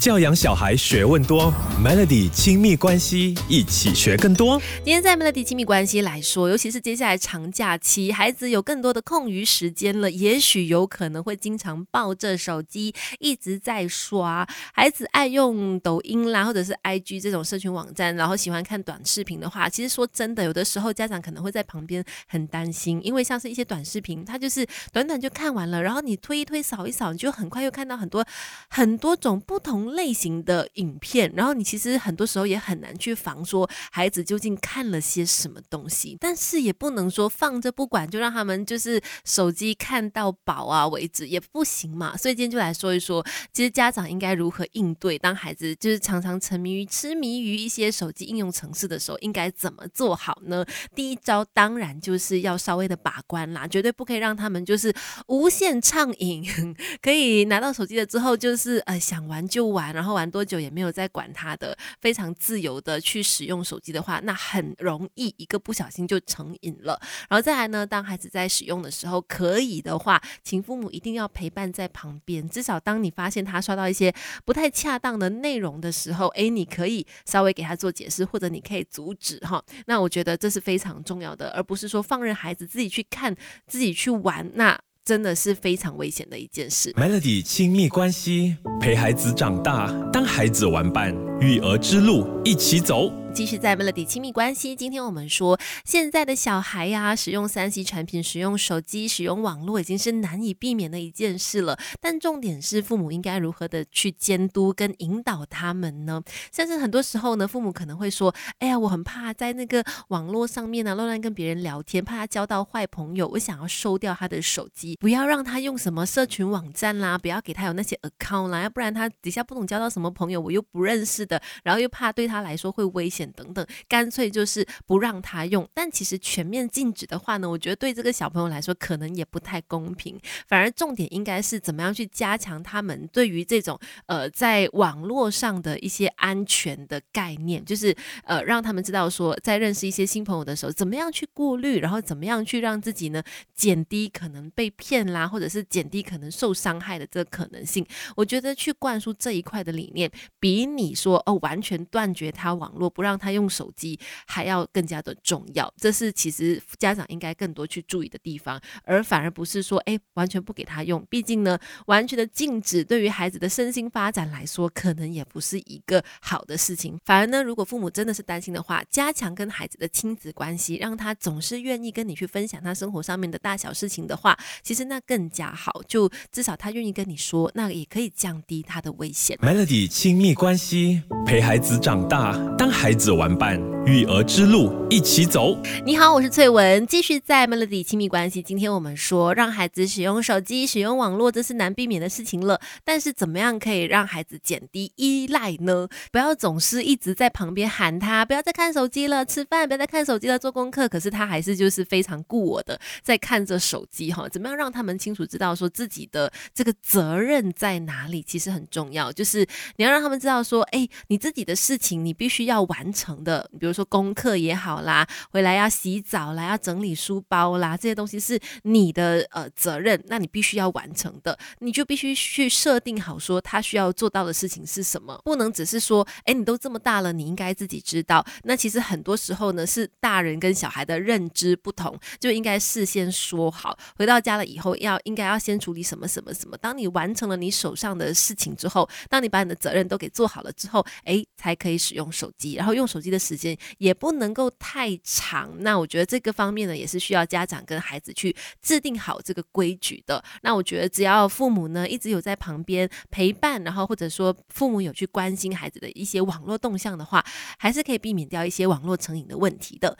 教养小孩学问多，Melody 亲密关系一起学更多。今天在 Melody 亲密关系来说，尤其是接下来长假期，孩子有更多的空余时间了，也许有可能会经常抱着手机一直在刷。孩子爱用抖音啦，或者是 IG 这种社群网站，然后喜欢看短视频的话，其实说真的，有的时候家长可能会在旁边很担心，因为像是一些短视频，它就是短短就看完了，然后你推一推、扫一扫，你就很快又看到很多很多种不同。类型的影片，然后你其实很多时候也很难去防说孩子究竟看了些什么东西，但是也不能说放着不管就让他们就是手机看到饱啊为止也不行嘛。所以今天就来说一说，其实家长应该如何应对，当孩子就是常常沉迷于痴迷于一些手机应用程式的时候，应该怎么做好呢？第一招当然就是要稍微的把关啦，绝对不可以让他们就是无限畅饮，可以拿到手机了之后就是呃想玩就玩。玩，然后玩多久也没有再管他的，非常自由的去使用手机的话，那很容易一个不小心就成瘾了。然后再来呢，当孩子在使用的时候，可以的话，请父母一定要陪伴在旁边，至少当你发现他刷到一些不太恰当的内容的时候，哎，你可以稍微给他做解释，或者你可以阻止哈。那我觉得这是非常重要的，而不是说放任孩子自己去看、自己去玩。那真的是非常危险的一件事。Melody 亲密关系，陪孩子长大，当孩子玩伴，育儿之路一起走。继续在 Melody 亲密关系，今天我们说现在的小孩呀，使用三 C 产品、使用手机、使用网络，已经是难以避免的一件事了。但重点是，父母应该如何的去监督跟引导他们呢？像是很多时候呢，父母可能会说：“哎呀，我很怕在那个网络上面呢乱乱跟别人聊天，怕他交到坏朋友，我想要收掉他的手机，不要让他用什么社群网站啦，不要给他有那些 account 啦，要不然他底下不懂交到什么朋友，我又不认识的，然后又怕对他来说会危险。”等等，干脆就是不让他用。但其实全面禁止的话呢，我觉得对这个小朋友来说可能也不太公平。反而重点应该是怎么样去加强他们对于这种呃在网络上的一些安全的概念，就是呃让他们知道说，在认识一些新朋友的时候，怎么样去过滤，然后怎么样去让自己呢减低可能被骗啦，或者是减低可能受伤害的这个可能性。我觉得去灌输这一块的理念，比你说哦完全断绝他网络不让。让他用手机还要更加的重要，这是其实家长应该更多去注意的地方，而反而不是说哎完全不给他用。毕竟呢，完全的禁止对于孩子的身心发展来说，可能也不是一个好的事情。反而呢，如果父母真的是担心的话，加强跟孩子的亲子关系，让他总是愿意跟你去分享他生活上面的大小事情的话，其实那更加好。就至少他愿意跟你说，那也可以降低他的危险。Melody 亲密关系，陪孩子长大，当孩子。子玩伴，育儿之路一起走。你好，我是翠文，继续在 Melody 亲密关系。今天我们说，让孩子使用手机、使用网络，这是难避免的事情了。但是，怎么样可以让孩子减低依赖呢？不要总是一直在旁边喊他，不要再看手机了，吃饭不要再看手机了，做功课。可是他还是就是非常顾我的，在看着手机哈。怎么样让他们清楚知道说自己的这个责任在哪里？其实很重要，就是你要让他们知道说，哎，你自己的事情你必须要完。成的，比如比如说功课也好啦，回来要洗澡啦，要整理书包啦，这些东西是你的呃责任，那你必须要完成的，你就必须去设定好说他需要做到的事情是什么，不能只是说，哎，你都这么大了，你应该自己知道。那其实很多时候呢，是大人跟小孩的认知不同，就应该事先说好，回到家了以后要应该要先处理什么什么什么。当你完成了你手上的事情之后，当你把你的责任都给做好了之后，哎，才可以使用手机，然后。用手机的时间也不能够太长，那我觉得这个方面呢，也是需要家长跟孩子去制定好这个规矩的。那我觉得只要父母呢一直有在旁边陪伴，然后或者说父母有去关心孩子的一些网络动向的话，还是可以避免掉一些网络成瘾的问题的。